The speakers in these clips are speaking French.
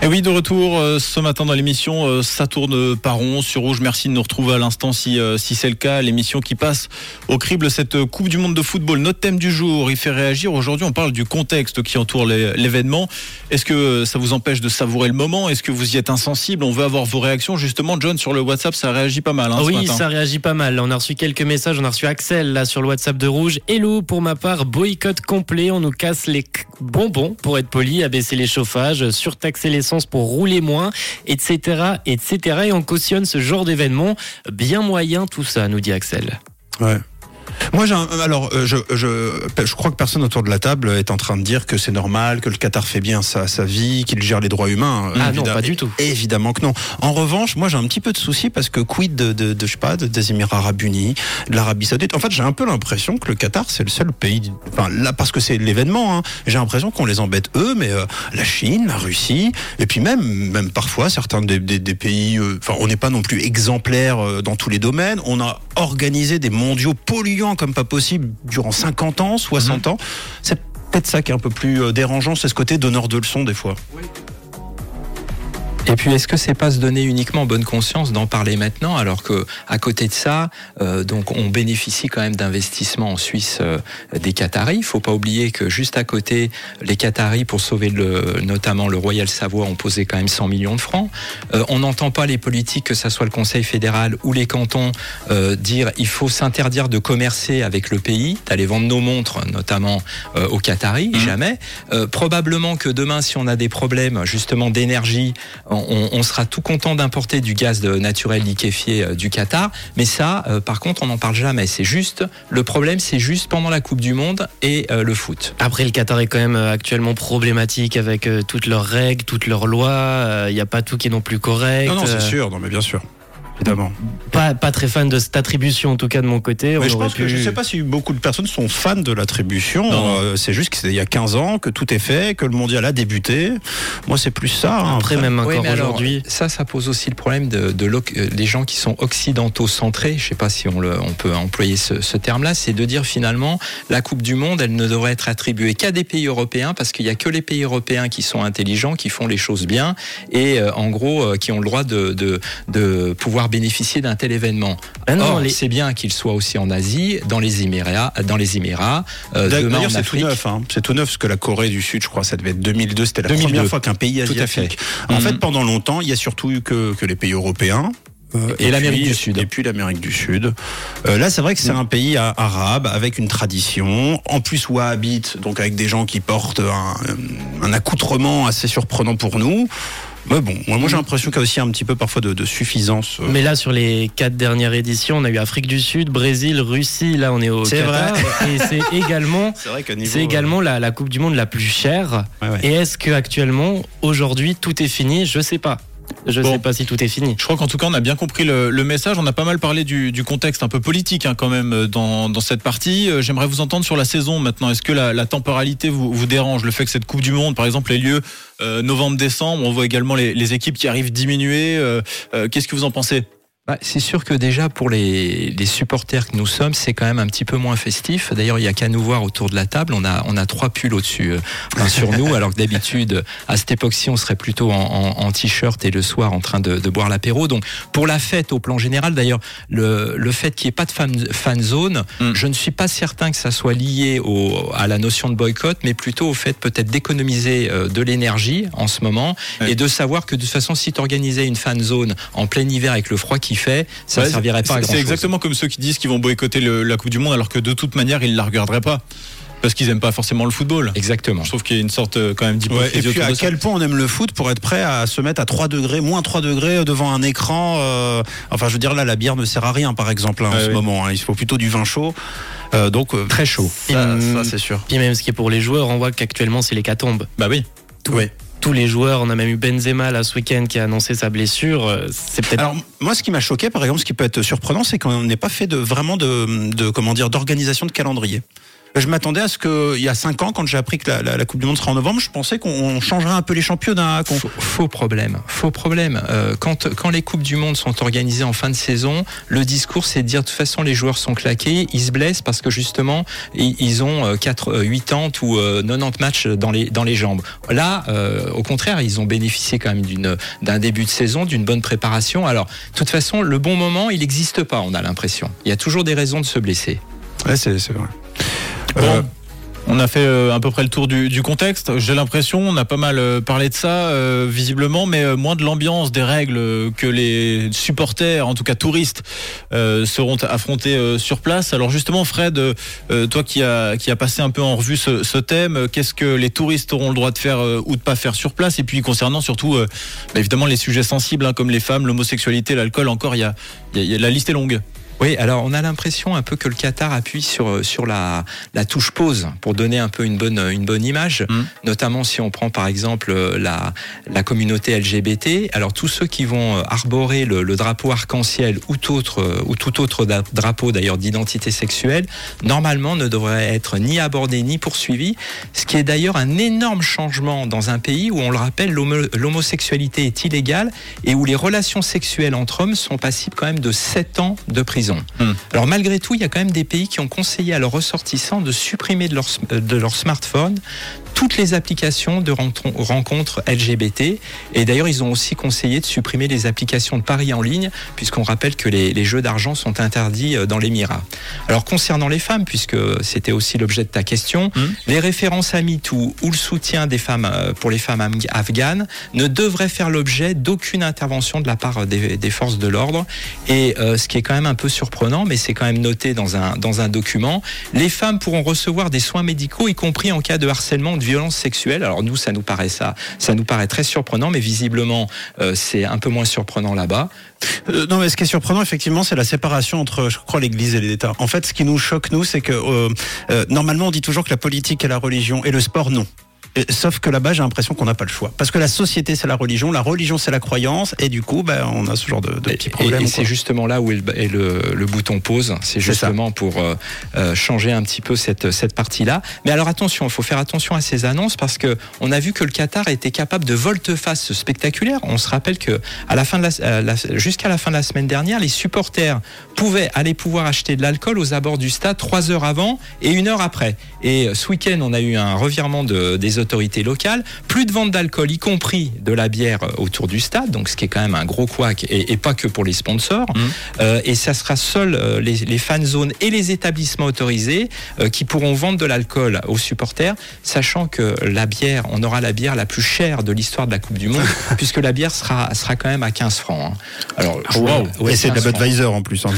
Et oui, de retour euh, ce matin dans l'émission euh, Ça tourne par rond sur Rouge. Merci de nous retrouver à l'instant si, euh, si c'est le cas. L'émission qui passe au crible cette Coupe du Monde de football. Notre thème du jour, il fait réagir. Aujourd'hui, on parle du contexte qui entoure les- l'événement. Est-ce que ça vous empêche de savourer le moment? Est-ce que vous y êtes insensible? On veut avoir vos réactions. Justement, John, sur le WhatsApp, ça réagit pas mal. hein, ce oui, matin. ça réagit pas mal. On a reçu quelques messages. On a reçu Axel là sur le WhatsApp de Rouge. Hello, pour ma part, boycott complet. On nous casse les bonbons pour être poli, abaisser les chauffages, surtaxer pour rouler moins, etc., etc. Et on cautionne ce genre d'événement. Bien moyen tout ça, nous dit Axel. Ouais. Moi, j'ai un- alors, euh, je, je, je crois que personne autour de la table est en train de dire que c'est normal, que le Qatar fait bien sa, sa vie, qu'il gère les droits humains. Ah non, pas du tout. Évidemment que non. En revanche, moi, j'ai un petit peu de souci parce que quid de, de, de je sais pas, de- des Émirats Arabes Unis, de l'Arabie Saoudite? En fait, j'ai un peu l'impression que le Qatar, c'est le seul pays. Enfin, là, parce que c'est l'événement. Hein, j'ai l'impression qu'on les embête eux, mais euh, la Chine, la Russie, et puis même, même parfois certains des, des, des pays. euh, Enfin, on n'est pas non plus exemplaire euh, dans tous les domaines. On a organisé des mondiaux polluants comme pas possible durant 50 ans, 60 ans. C'est peut-être ça qui est un peu plus euh, dérangeant, c'est ce côté donneur de leçons des fois. Et puis, est-ce que c'est pas se donner uniquement bonne conscience d'en parler maintenant, alors que à côté de ça, euh, donc on bénéficie quand même d'investissements en Suisse euh, des Qataris. Il faut pas oublier que juste à côté, les Qataris, pour sauver le, notamment le Royal Savoie, ont posé quand même 100 millions de francs. Euh, on n'entend pas les politiques, que ça soit le Conseil fédéral ou les cantons, euh, dire il faut s'interdire de commercer avec le pays, d'aller vendre nos montres, notamment euh, aux Qataris. Jamais. Euh, probablement que demain, si on a des problèmes justement d'énergie, on, on sera tout content d'importer du gaz de naturel liquéfié euh, du Qatar. Mais ça, euh, par contre, on n'en parle jamais. C'est juste le problème, c'est juste pendant la Coupe du Monde et euh, le foot. Après, le Qatar est quand même actuellement problématique avec euh, toutes leurs règles, toutes leurs lois. Il n'y a pas tout qui est non plus correct. Non, non, c'est sûr, non, mais bien sûr. Évidemment. Pas, pas très fan de cette attribution, en tout cas de mon côté. Mais je pense que je sais pas si beaucoup de personnes sont fans de l'attribution. Euh, c'est juste qu'il y a 15 ans que tout est fait, que le mondial a débuté. Moi, c'est plus ça. hein. Après, même Oui, encore aujourd'hui. ça, ça pose aussi le problème de, de euh, des gens qui sont occidentaux centrés. Je sais pas si on, le, on peut employer ce, ce terme-là. C'est de dire finalement, la Coupe du Monde, elle ne devrait être attribuée qu'à des pays européens parce qu'il y a que les pays européens qui sont intelligents, qui font les choses bien et euh, en gros euh, qui ont le droit de, de, de pouvoir bénéficier d'un tel événement. Ah non, les- c'est bien qu'il soit aussi en Asie, dans les Émirats, dans les Émirats, euh, demain D'ailleurs, en c'est tout neuf. Hein. C'est tout neuf, parce que la Corée du Sud, je crois, ça devait être 2002. C'était la 2002. première fois qu'un pays Tout à asiatique. fait. En fait, pendant longtemps, il y a surtout eu que, que les pays européens. Euh, Et l'Amérique du Sud. Et puis l'Amérique du Sud. Euh, là, c'est vrai que c'est un pays a- arabe avec une tradition, en plus wahhabite, donc avec des gens qui portent un, un accoutrement assez surprenant pour nous. Mais bon, moi, moi, j'ai l'impression qu'il y a aussi un petit peu parfois de, de suffisance. euh. Mais là, sur les quatre dernières éditions, on a eu Afrique du Sud, Brésil, Russie. Là, on est au C'est Qatar. Et c'est également, C'est vrai également la, la Coupe du Monde la plus chère. ouais, ouais. Et est-ce que actuellement, aujourd'hui, tout est fini? Je sais pas. Je Bon. sais pas si tout est fini. Je crois qu'en tout cas, on a bien compris le, le message. On a pas mal parlé du, du contexte un peu politique hein, quand même euh, dans, dans cette partie. Euh, J'aimerais vous entendre sur la saison maintenant. Est-ce que la, la temporalité vous, vous dérange? Le fait que cette Coupe du Monde, par exemple, ait lieu euh, novembre-décembre, on voit également les, les équipes qui arrivent diminuées. Euh, euh, Qu'est-ce que vous en pensez? Bah, c'est sûr que déjà pour les, les supporters que nous sommes, c'est quand même un petit peu moins festif. D'ailleurs, il y a qu'à nous voir autour de la table. On a, on a trois pulls au-dessus, euh, enfin, sur nous, alors que d'habitude, à cette époque-ci, on serait plutôt en, en- en t-shirt et le soir en train de, de boire l'apéro. Donc, pour la fête au plan général, d'ailleurs, le, le fait qu'il n'y ait pas de fan, fan zone, Mm. je ne suis pas certain que ça soit lié au, à la notion de boycott, mais plutôt au fait peut-être d'économiser euh, de l'énergie en ce moment et de savoir que de toute façon, si tu organisais une fan zone en plein hiver avec le froid qui fait, ça ne Ouais, servirait pas à c'est- grand C'est exactement comme ceux qui disent qu'ils vont boycotter le- la Coupe du Monde alors que de toute manière, ils la regarderaient pas. Parce qu'ils aiment pas forcément le football. Exactement. Je trouve qu'il y a une sorte euh, quand même Ouais, d'hypocrisie et puis à quel point on aime le foot pour être prêt à se mettre à 3 degrés, moins 3 degrés devant un écran. euh, enfin, je veux dire, là, la bière ne sert à rien, par exemple, hein, en Ouais, ce moment. hein. il faut plutôt du vin chaud. Euh, donc, euh, Très chaud. Ça, ça, c'est sûr. Puis même ce qui est pour les joueurs, on voit qu'actuellement, c'est l'hécatombe. Bah oui. Ouais. Tous les joueurs, on a même eu Benzema là ce week-end qui a annoncé sa blessure. euh, C'est peut-être Alors moi, ce qui m'a choqué, par exemple, ce qui peut être surprenant, c'est qu'on n'ait pas fait de vraiment de, de comment dire d'organisation de calendrier. Je m'attendais à ce que, il y a cinq ans, quand j'ai appris que la, la, la, Coupe du Monde sera en novembre, je pensais qu'on changerait un peu les championnats. Faux, faux, problème. Faux problème. Euh, quand, quand les Coupes du Monde sont organisées en fin de saison, le discours, c'est de dire, de toute façon, les joueurs sont claqués, ils se blessent parce que justement, ils, ils ont 4, 80 ou 90 matchs dans les, dans les jambes. Là, euh, au contraire, ils ont bénéficié quand même d'une, d'un début de saison, d'une bonne préparation. Alors, de toute façon, le bon moment, il n'existe pas, on a l'impression. Il y a toujours des raisons de se blesser. Ouais, c'est, c'est vrai. Euh, on a fait euh, à peu près le tour du, contexte. J'ai l'impression, on a pas mal euh, parlé de ça, visiblement, mais moins de l'ambiance, des règles que les supporters, en tout cas touristes, seront affrontés sur place. Alors justement, Fred, toi qui as qui a passé un peu en revue ce, thème, qu'est-ce que les touristes auront le droit de faire ou de pas faire sur place? Et puis concernant surtout, bah, évidemment, les sujets sensibles hein, comme les femmes, l'homosexualité, l'alcool. Encore, il y a, y y a la liste est longue. Oui, alors on a l'impression un peu que le Qatar appuie sur sur la, la touche pause pour donner un peu une bonne une bonne image, mmh. notamment si on prend par exemple la la communauté LGBT. Alors tous ceux qui vont arborer le, le drapeau arc-en-ciel ou tout autre ou tout autre drapeau d'ailleurs d'identité sexuelle, normalement ne devrait être ni abordé ni poursuivi, ce qui est d'ailleurs un énorme changement dans un pays où on le rappelle l'homosexualité est illégale et où les relations sexuelles entre hommes sont passibles quand même de 7 ans de prison. Mmh. Alors malgré tout, il y a quand même des pays qui ont conseillé à leurs ressortissants de supprimer de leur, de leur smartphone toutes les applications de rencontres LGBT. Et d'ailleurs, ils ont aussi conseillé de supprimer les applications de paris en ligne, puisqu'on rappelle que les, les jeux d'argent sont interdits dans l'Émirat. Alors concernant les femmes, puisque c'était aussi l'objet de ta question, mmh. les références à MeToo ou le soutien des femmes pour les femmes afghanes ne devraient faire l'objet d'aucune intervention de la part des, des forces de l'ordre. Et euh, ce qui est quand même un peu surprenant, mais c'est quand même noté dans un, dans un document, les femmes pourront recevoir des soins médicaux, y compris en cas de harcèlement de violence sexuelle. Alors nous, ça nous paraît ça, ça nous paraît très surprenant, mais visiblement, euh, c'est un peu moins surprenant là-bas. Euh, non, mais ce qui est surprenant, effectivement, c'est la séparation entre, je crois, l'Église et l'État. En fait, ce qui nous choque, nous, c'est que euh, normalement, on dit toujours que la politique est la religion et le sport, non. Sauf que là-bas, j'ai l'impression qu'on n'a pas le choix. Parce que la société, c'est la religion, la religion, c'est la croyance, et du coup, ben, on a ce genre de, de petits problèmes. Et, et c'est justement là où est le, le, le bouton pause. C'est justement pour euh, changer un petit peu cette, cette partie-là. Mais alors attention, il faut faire attention à ces annonces parce que on a vu que le Qatar était capable de volte-face spectaculaire. On se rappelle que à la fin de la, la jusqu'à la fin de la semaine dernière, les supporters pouvaient aller pouvoir acheter de l'alcool aux abords du stade trois heures avant et une heure après. Et ce week-end, on a eu un revirement de, des autorités locales, plus de vente d'alcool, y compris de la bière autour du stade, donc ce qui est quand même un gros couac, et, et pas que pour les sponsors. Mmh. Euh, et ça sera seul euh, les, les fan zones et les établissements autorisés euh, qui pourront vendre de l'alcool aux supporters, sachant que la bière, on aura la bière la plus chère de l'histoire de la Coupe du Monde, puisque la bière sera, sera quand même à 15 francs. Hein. Alors, wow. ouais, et c'est de la Budweiser en plus. Hein,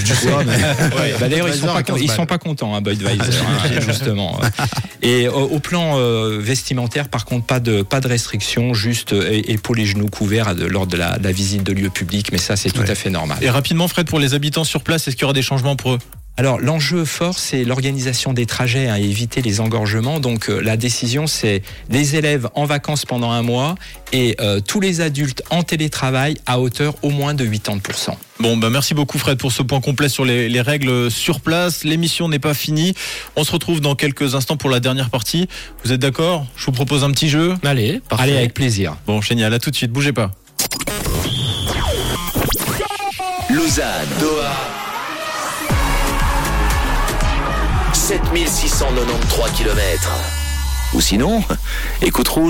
mais... ouais, bah D'ailleurs, ils sont pas, ils sont pas contents, hein, Budweiser, hein, justement. Et au, au plan euh, vestimentaire, par contre, pas de, pas de restrictions, juste épaules et genoux couverts lors de la, de la visite de lieux publics, mais ça, c'est tout ouais. à fait normal. Et rapidement, Fred, pour les habitants sur place, est-ce qu'il y aura des changements pour eux? Alors l'enjeu fort, c'est l'organisation des trajets à hein, éviter les engorgements. Donc euh, la décision, c'est les élèves en vacances pendant un mois et euh, tous les adultes en télétravail à hauteur au moins de 80%. Bon, bah merci beaucoup Fred pour ce point complet sur les, les règles sur place. L'émission n'est pas finie. On se retrouve dans quelques instants pour la dernière partie. Vous êtes d'accord? Je vous propose un petit jeu. Allez, parfait. Allez, avec plaisir. Bon, génial. À tout de suite. Bougez pas. Lausanne, Doha. 7693 km. Ou sinon, écoute rouge.